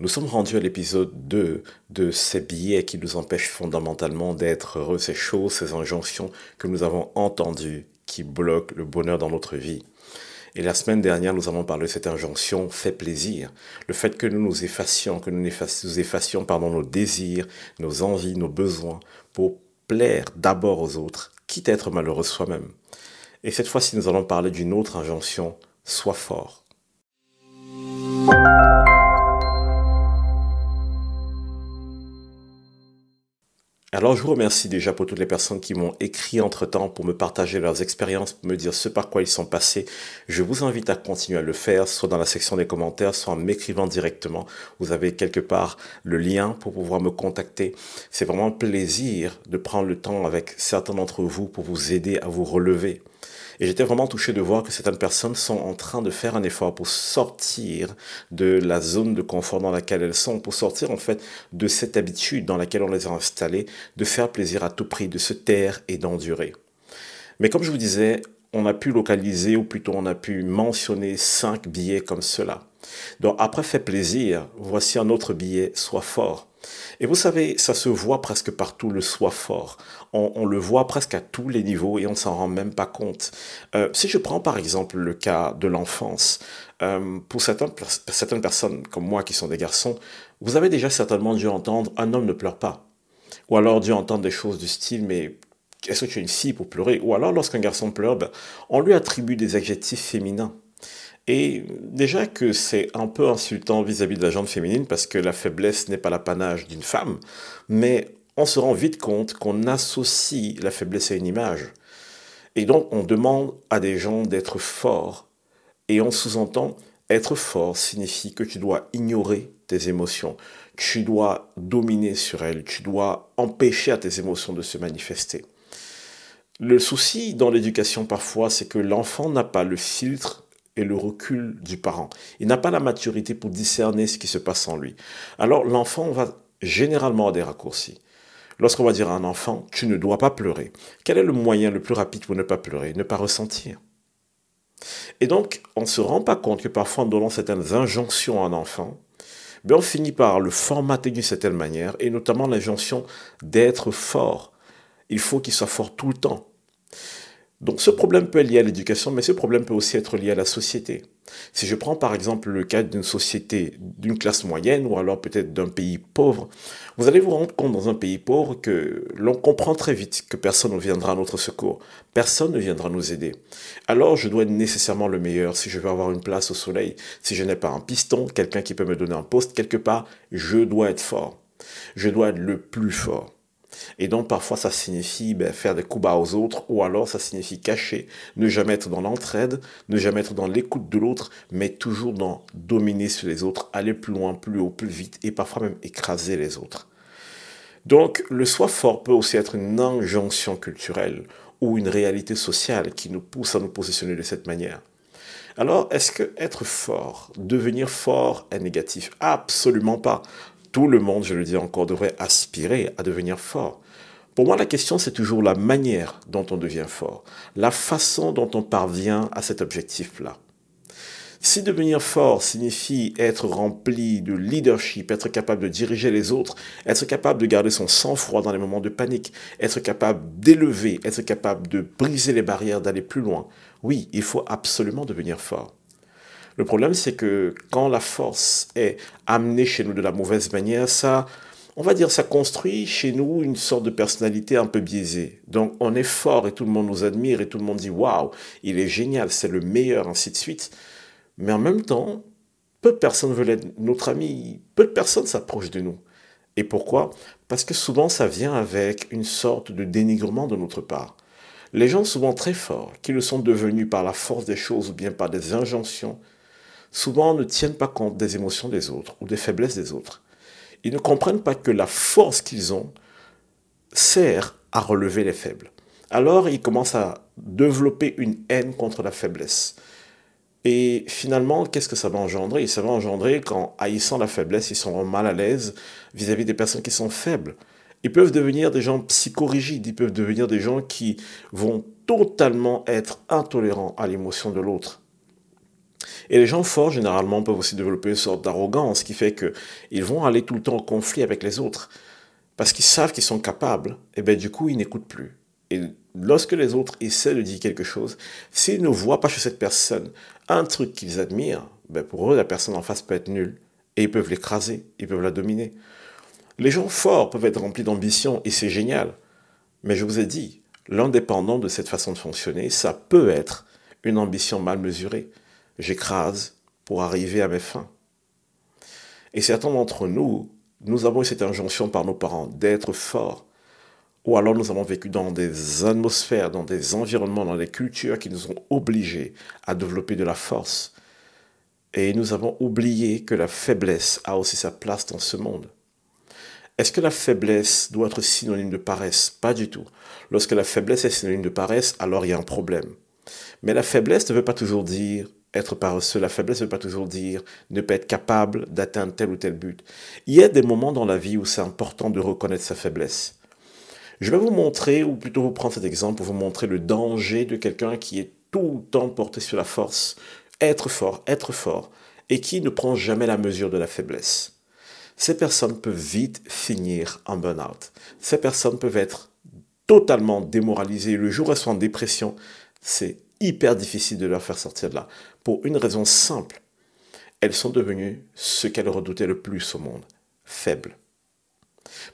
Nous sommes rendus à l'épisode 2 de ces billets qui nous empêchent fondamentalement d'être heureux, ces choses, ces injonctions que nous avons entendues qui bloquent le bonheur dans notre vie. Et la semaine dernière, nous avons parlé de cette injonction fait plaisir. Le fait que nous nous effacions, que nous nous effacions pardon, nos désirs, nos envies, nos besoins pour plaire d'abord aux autres, quitte à être malheureux soi-même. Et cette fois-ci, nous allons parler d'une autre injonction, sois fort. Alors je vous remercie déjà pour toutes les personnes qui m'ont écrit entre-temps pour me partager leurs expériences, pour me dire ce par quoi ils sont passés. Je vous invite à continuer à le faire, soit dans la section des commentaires, soit en m'écrivant directement. Vous avez quelque part le lien pour pouvoir me contacter. C'est vraiment un plaisir de prendre le temps avec certains d'entre vous pour vous aider à vous relever. Et j'étais vraiment touché de voir que certaines personnes sont en train de faire un effort pour sortir de la zone de confort dans laquelle elles sont, pour sortir en fait de cette habitude dans laquelle on les a installées, de faire plaisir à tout prix, de se taire et d'endurer. Mais comme je vous disais, on a pu localiser, ou plutôt on a pu mentionner cinq billets comme cela. Donc après fait plaisir, voici un autre billet, sois fort. Et vous savez, ça se voit presque partout, le soi fort. On, le voit presque à tous les niveaux et on s'en rend même pas compte. Euh, si je prends par exemple le cas de l'enfance, euh, pour certaines, certaines personnes comme moi qui sont des garçons, vous avez déjà certainement dû entendre un homme ne pleure pas. Ou alors dû entendre des choses du style mais est-ce que tu es une fille pour pleurer? Ou alors lorsqu'un garçon pleure, ben, on lui attribue des adjectifs féminins. Et déjà que c'est un peu insultant vis-à-vis de la gente féminine parce que la faiblesse n'est pas l'apanage d'une femme, mais on se rend vite compte qu'on associe la faiblesse à une image. Et donc on demande à des gens d'être forts. Et on sous-entend être fort signifie que tu dois ignorer tes émotions, tu dois dominer sur elles, tu dois empêcher à tes émotions de se manifester. Le souci dans l'éducation parfois, c'est que l'enfant n'a pas le filtre et le recul du parent. Il n'a pas la maturité pour discerner ce qui se passe en lui. Alors l'enfant va généralement avoir des raccourcis. Lorsqu'on va dire à un enfant, tu ne dois pas pleurer, quel est le moyen le plus rapide pour ne pas pleurer Ne pas ressentir? Et donc, on ne se rend pas compte que parfois en donnant certaines injonctions à un enfant, ben on finit par le formater d'une certaine manière, et notamment l'injonction d'être fort. Il faut qu'il soit fort tout le temps. Donc ce problème peut être lié à l'éducation, mais ce problème peut aussi être lié à la société. Si je prends par exemple le cas d'une société d'une classe moyenne ou alors peut-être d'un pays pauvre, vous allez vous rendre compte dans un pays pauvre que l'on comprend très vite que personne ne viendra à notre secours, personne ne viendra nous aider. Alors je dois être nécessairement le meilleur si je veux avoir une place au soleil. Si je n'ai pas un piston, quelqu'un qui peut me donner un poste quelque part, je dois être fort. Je dois être le plus fort. Et donc parfois ça signifie ben, faire des coups bas aux autres, ou alors ça signifie cacher, ne jamais être dans l'entraide, ne jamais être dans l'écoute de l'autre, mais toujours dans dominer sur les autres, aller plus loin, plus haut, plus vite, et parfois même écraser les autres. Donc le soi fort peut aussi être une injonction culturelle ou une réalité sociale qui nous pousse à nous positionner de cette manière. Alors, est-ce que être fort, devenir fort est négatif? Absolument pas tout le monde, je le dis encore, devrait aspirer à devenir fort. Pour moi, la question, c'est toujours la manière dont on devient fort, la façon dont on parvient à cet objectif-là. Si devenir fort signifie être rempli de leadership, être capable de diriger les autres, être capable de garder son sang-froid dans les moments de panique, être capable d'élever, être capable de briser les barrières, d'aller plus loin, oui, il faut absolument devenir fort. Le problème, c'est que quand la force est amenée chez nous de la mauvaise manière, ça, on va dire, ça construit chez nous une sorte de personnalité un peu biaisée. Donc, on est fort et tout le monde nous admire et tout le monde dit waouh, il est génial, c'est le meilleur, ainsi de suite. Mais en même temps, peu de personnes veulent être notre ami, peu de personnes s'approchent de nous. Et pourquoi? Parce que souvent, ça vient avec une sorte de dénigrement de notre part. Les gens souvent très forts, qui le sont devenus par la force des choses ou bien par des injonctions, souvent ne tiennent pas compte des émotions des autres ou des faiblesses des autres. Ils ne comprennent pas que la force qu'ils ont sert à relever les faibles. Alors ils commencent à développer une haine contre la faiblesse. Et finalement, qu'est-ce que ça va engendrer? Ça va engendrer qu'en haïssant la faiblesse, ils sont mal à l'aise vis-à-vis des personnes qui sont faibles. Ils peuvent devenir des gens psychorigides, ils peuvent devenir des gens qui vont totalement être intolérants à l'émotion de l'autre. Et les gens forts, généralement, peuvent aussi développer une sorte d'arrogance qui fait qu'ils vont aller tout le temps en conflit avec les autres. Parce qu'ils savent qu'ils sont capables, et bien du coup, ils n'écoutent plus. Et lorsque les autres essaient de dire quelque chose, s'ils ne voient pas chez cette personne un truc qu'ils admirent, ben pour eux, la personne en face peut être nulle. Et ils peuvent l'écraser, ils peuvent la dominer. Les gens forts peuvent être remplis d'ambition et c'est génial. Mais je vous ai dit, l'indépendant de cette façon de fonctionner, ça peut être une ambition mal mesurée. J'écrase pour arriver à mes fins. Et certains d'entre nous, nous avons eu cette injonction par nos parents d'être forts. Ou alors nous avons vécu dans des atmosphères, dans des environnements, dans des cultures qui nous ont obligés à développer de la force. Et nous avons oublié que la faiblesse a aussi sa place dans ce monde. Est-ce que la faiblesse doit être synonyme de paresse? Pas du tout. Lorsque la faiblesse est synonyme de paresse, alors il y a un problème. Mais la faiblesse ne veut pas toujours dire être paresseux. La faiblesse ne veut pas toujours dire ne pas être capable d'atteindre tel ou tel but. Il y a des moments dans la vie où c'est important de reconnaître sa faiblesse. Je vais vous montrer, ou plutôt vous prendre cet exemple pour vous montrer le danger de quelqu'un qui est tout le temps porté sur la force, être fort, être fort, et qui ne prend jamais la mesure de la faiblesse. Ces personnes peuvent vite finir en burn-out. Ces personnes peuvent être totalement démoralisées. Le jour où elles sont en dépression, c'est hyper difficile de leur faire sortir de là. Pour une raison simple. Elles sont devenues ce qu'elles redoutaient le plus au monde, faibles.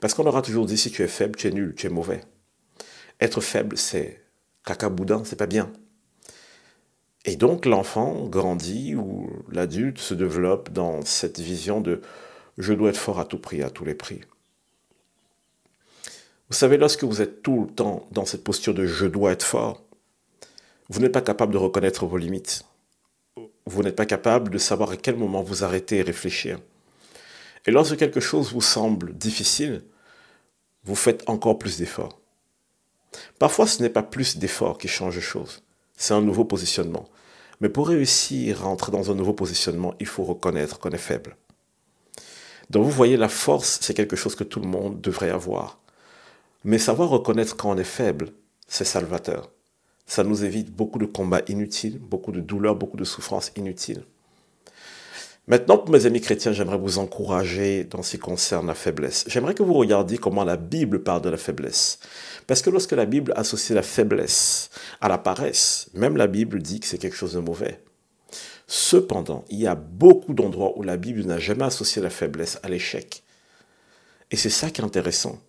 Parce qu'on aura toujours dit si tu es faible, tu es nul, tu es mauvais. Être faible, c'est caca boudin, c'est pas bien. Et donc l'enfant grandit ou l'adulte se développe dans cette vision de je dois être fort à tout prix, à tous les prix. Vous savez, lorsque vous êtes tout le temps dans cette posture de je dois être fort, vous n'êtes pas capable de reconnaître vos limites. Vous n'êtes pas capable de savoir à quel moment vous arrêter et réfléchir. Et lorsque quelque chose vous semble difficile, vous faites encore plus d'efforts. Parfois, ce n'est pas plus d'efforts qui change les choses, c'est un nouveau positionnement. Mais pour réussir à entrer dans un nouveau positionnement, il faut reconnaître qu'on est faible. Donc vous voyez, la force, c'est quelque chose que tout le monde devrait avoir. Mais savoir reconnaître quand on est faible, c'est salvateur. Ça nous évite beaucoup de combats inutiles, beaucoup de douleurs, beaucoup de souffrances inutiles. Maintenant, pour mes amis chrétiens, j'aimerais vous encourager dans ce qui concerne la faiblesse. J'aimerais que vous regardiez comment la Bible parle de la faiblesse. Parce que lorsque la Bible associe la faiblesse à la paresse, même la Bible dit que c'est quelque chose de mauvais. Cependant, il y a beaucoup d'endroits où la Bible n'a jamais associé la faiblesse à l'échec. Et c'est ça qui est intéressant.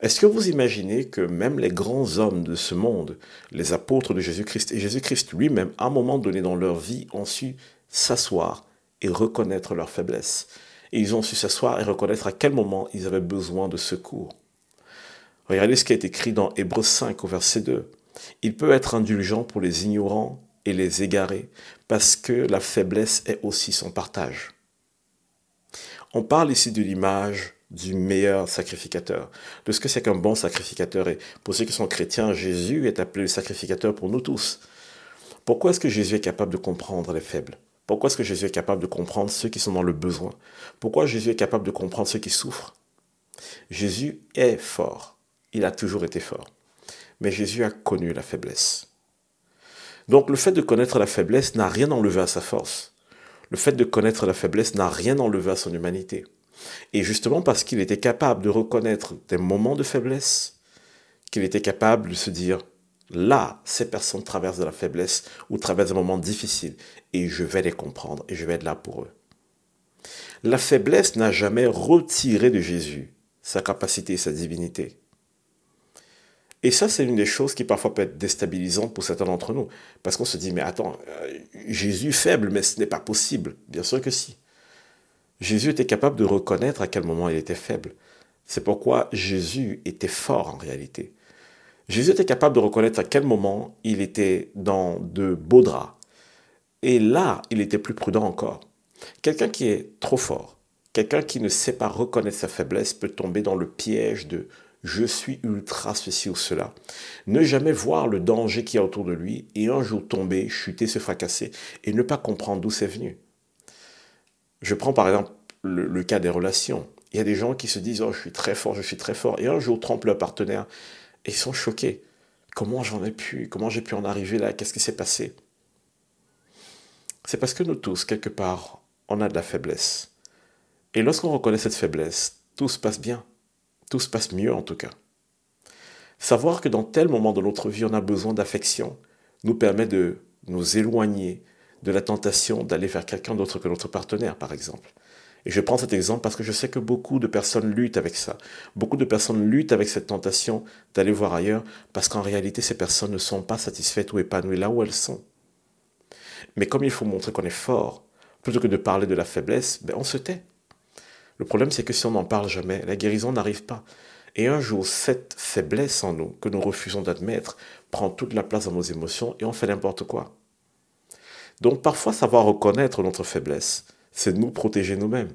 Est-ce que vous imaginez que même les grands hommes de ce monde, les apôtres de Jésus-Christ et Jésus-Christ lui-même, à un moment donné dans leur vie, ont su s'asseoir et reconnaître leur faiblesse? Et ils ont su s'asseoir et reconnaître à quel moment ils avaient besoin de secours. Regardez ce qui est écrit dans Hébreux 5 au verset 2. Il peut être indulgent pour les ignorants et les égarés, parce que la faiblesse est aussi son partage. On parle ici de l'image du meilleur sacrificateur, de ce que c'est qu'un bon sacrificateur. Et pour ceux qui sont chrétiens, Jésus est appelé le sacrificateur pour nous tous. Pourquoi est-ce que Jésus est capable de comprendre les faibles? Pourquoi est-ce que Jésus est capable de comprendre ceux qui sont dans le besoin? Pourquoi Jésus est capable de comprendre ceux qui souffrent? Jésus est fort. Il a toujours été fort. Mais Jésus a connu la faiblesse. Donc le fait de connaître la faiblesse n'a rien enlevé à sa force. Le fait de connaître la faiblesse n'a rien enlevé à son humanité. Et justement parce qu'il était capable de reconnaître des moments de faiblesse, qu'il était capable de se dire, Là, ces personnes traversent de la faiblesse ou traversent des moments difficiles et je vais les comprendre et je vais être là pour eux. La faiblesse n'a jamais retiré de Jésus sa capacité et sa divinité. Et ça, c'est une des choses qui parfois peut être déstabilisante pour certains d'entre nous. Parce qu'on se dit, mais attends, euh, Jésus faible, mais ce n'est pas possible. Bien sûr que si. Jésus était capable de reconnaître à quel moment il était faible. C'est pourquoi Jésus était fort en réalité. Jésus était capable de reconnaître à quel moment il était dans de beaux draps. Et là, il était plus prudent encore. Quelqu'un qui est trop fort, quelqu'un qui ne sait pas reconnaître sa faiblesse peut tomber dans le piège de je suis ultra ceci ou cela. Ne jamais voir le danger qui est autour de lui et un jour tomber, chuter, se fracasser et ne pas comprendre d'où c'est venu. Je prends par exemple le, cas des relations. Il y a des gens qui se disent Oh, je suis très fort, je suis très fort, et un jour trompent leur partenaire ils sont choqués. Comment j'en ai pu Comment j'ai pu en arriver là? Qu'est-ce qui s'est passé? C'est parce que nous tous, quelque part, on a de la faiblesse. Et lorsqu'on reconnaît cette faiblesse, tout se passe bien. Tout se passe mieux en tout cas. Savoir que dans tel moment de notre vie, on a besoin d'affection nous permet de nous éloigner de la tentation d'aller vers quelqu'un d'autre que notre partenaire, par exemple. Et je prends cet exemple parce que je sais que beaucoup de personnes luttent avec ça. Beaucoup de personnes luttent avec cette tentation d'aller voir ailleurs parce qu'en réalité, ces personnes ne sont pas satisfaites ou épanouies là où elles sont. Mais comme il faut montrer qu'on est fort, plutôt que de parler de la faiblesse, ben on se tait. Le problème, c'est que si on n'en parle jamais, la guérison n'arrive pas. Et un jour, cette faiblesse en nous, que nous refusons d'admettre, prend toute la place dans nos émotions et on fait n'importe quoi. Donc parfois, savoir reconnaître notre faiblesse, c'est nous protéger nous-mêmes.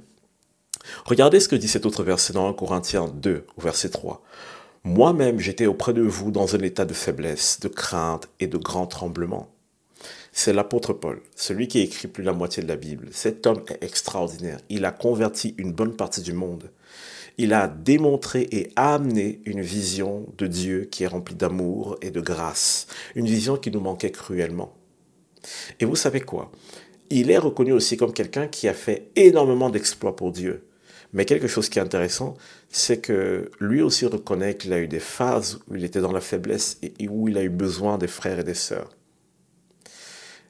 Regardez ce que dit cet autre verset dans 1 Corinthiens 2, au verset 3. Moi-même, j'étais auprès de vous dans un état de faiblesse, de crainte et de grand tremblement. C'est l'apôtre Paul, celui qui a écrit plus de la moitié de la Bible. Cet homme est extraordinaire. Il a converti une bonne partie du monde. Il a démontré et amené une vision de Dieu qui est remplie d'amour et de grâce. Une vision qui nous manquait cruellement. Et vous savez quoi? Il est reconnu aussi comme quelqu'un qui a fait énormément d'exploits pour Dieu. Mais quelque chose qui est intéressant, c'est que lui aussi reconnaît qu'il a eu des phases où il était dans la faiblesse et où il a eu besoin des frères et des sœurs.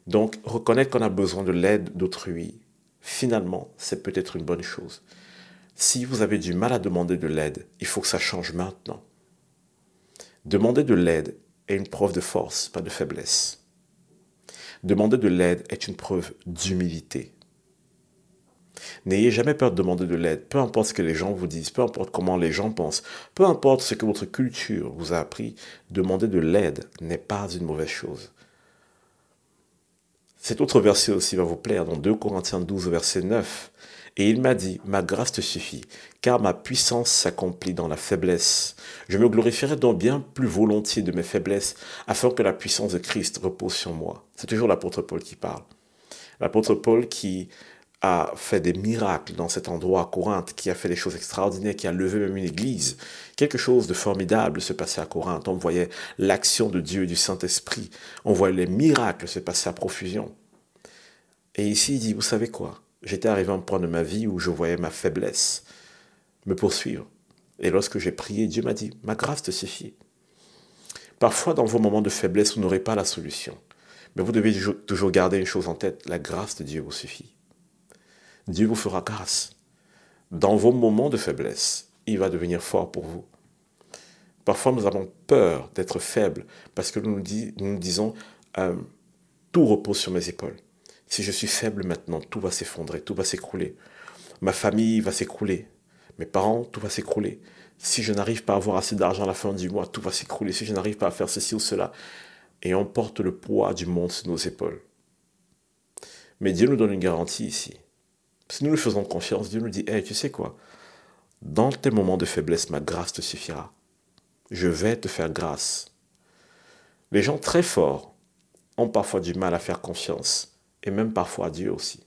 Donc, reconnaître qu'on a besoin de l'aide d'autrui, finalement, c'est peut-être une bonne chose. Si vous avez du mal à demander de l'aide, il faut que ça change maintenant. Demander de l'aide est une preuve de force, pas de faiblesse. Demander de l'aide est une preuve d'humilité. N'ayez jamais peur de demander de l'aide, peu importe ce que les gens vous disent, peu importe comment les gens pensent, peu importe ce que votre culture vous a appris, demander de l'aide n'est pas une mauvaise chose. Cet autre verset aussi va vous plaire dans 2 Corinthiens 12, verset 9. Et il m'a dit, ma grâce te suffit, car ma puissance s'accomplit dans la faiblesse. Je me glorifierai donc bien plus volontiers de mes faiblesses, afin que la puissance de Christ repose sur moi. C'est toujours l'apôtre Paul qui parle. L'apôtre Paul qui a fait des miracles dans cet endroit à Corinthe, qui a fait des choses extraordinaires, qui a levé même une église. Quelque chose de formidable se passait à Corinthe. On voyait l'action de Dieu et du Saint-Esprit. On voyait les miracles se passer à profusion. Et ici, il dit, vous savez quoi? J'étais arrivé à un point de ma vie où je voyais ma faiblesse me poursuivre. Et lorsque j'ai prié, Dieu m'a dit, ma grâce te suffit. Parfois, dans vos moments de faiblesse, vous n'aurez pas la solution. Mais vous devez toujours garder une chose en tête, la grâce de Dieu vous suffit. Dieu vous fera grâce. Dans vos moments de faiblesse, il va devenir fort pour vous. Parfois, nous avons peur d'être faibles parce que nous nous, disons, euh, tout repose sur mes épaules. Si je suis faible maintenant, tout va s'effondrer, tout va s'écrouler. Ma famille va s'écrouler. Mes parents, tout va s'écrouler. Si je n'arrive pas à avoir assez d'argent à la fin du mois, tout va s'écrouler. Si je n'arrive pas à faire ceci ou cela. Et on porte le poids du monde sur nos épaules. Mais Dieu nous donne une garantie ici. Si nous lui faisons confiance, Dieu nous dit, hey, tu sais quoi? Dans tes moments de faiblesse, ma grâce te suffira. Je vais te faire grâce. Les gens très forts ont parfois du mal à faire confiance, et même parfois à Dieu aussi.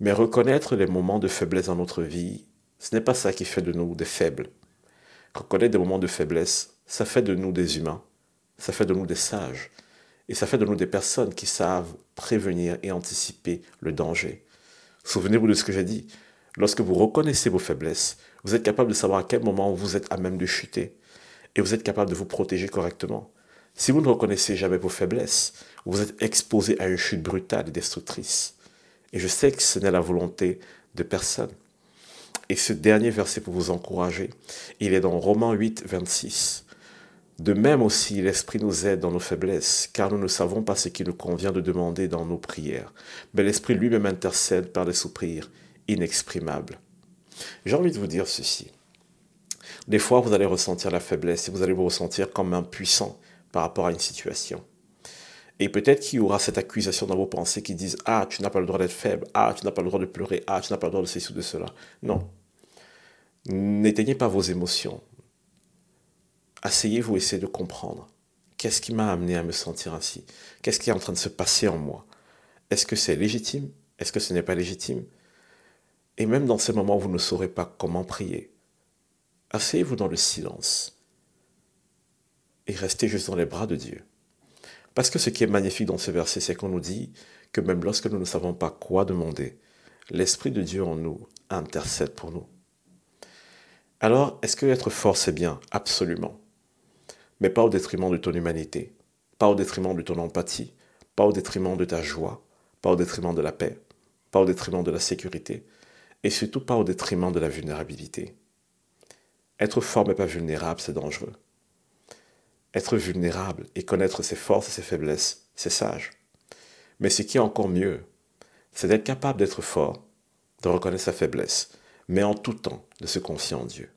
Mais reconnaître les moments de faiblesse dans notre vie, ce n'est pas ça qui fait de nous des faibles. Reconnaître des moments de faiblesse, ça fait de nous des humains, ça fait de nous des sages, et ça fait de nous des personnes qui savent prévenir et anticiper le danger. Souvenez-vous de ce que j'ai dit. Lorsque vous reconnaissez vos faiblesses, vous êtes capable de savoir à quel moment vous êtes à même de chuter. Et vous êtes capable de vous protéger correctement. Si vous ne reconnaissez jamais vos faiblesses, vous êtes exposé à une chute brutale et destructrice. Et je sais que ce n'est la volonté de personne. Et ce dernier verset pour vous encourager, il est dans Romains 8, 26. De même aussi, l'Esprit nous aide dans nos faiblesses, car nous ne savons pas ce qu'il nous convient de demander dans nos prières. Mais l'Esprit lui-même intercède par des soupirs inexprimables. J'ai envie de vous dire ceci. Des fois, vous allez ressentir la faiblesse et vous allez vous ressentir comme impuissant par rapport à une situation. Et peut-être qu'il y aura cette accusation dans vos pensées qui disent Ah, tu n'as pas le droit d'être faible. Ah, tu n'as pas le droit de pleurer. Ah, tu n'as pas le droit de ceci ou de cela. Non. N'éteignez pas vos émotions asseyez-vous, essayez de comprendre. Qu'est-ce qui m'a amené à me sentir ainsi? Qu'est-ce qui est en train de se passer en moi? Est-ce que c'est légitime? Est-ce que ce n'est pas légitime? Et même dans ces moments où vous ne saurez pas comment prier, asseyez-vous dans le silence et restez juste dans les bras de Dieu. Parce que ce qui est magnifique dans ce verset, c'est qu'on nous dit que même lorsque nous ne savons pas quoi demander, l'Esprit de Dieu en nous intercède pour nous. Alors, est-ce que être fort, c'est bien? Absolument. Mais pas au détriment de ton humanité, pas au détriment de ton empathie, pas au détriment de ta joie, pas au détriment de la paix, pas au détriment de la sécurité, et surtout pas au détriment de la vulnérabilité. Être fort mais pas vulnérable, c'est dangereux. Être vulnérable et connaître ses forces et ses faiblesses, c'est sage. Mais ce qui est encore mieux, c'est d'être capable d'être fort, de reconnaître sa faiblesse, mais en tout temps de se confier en Dieu.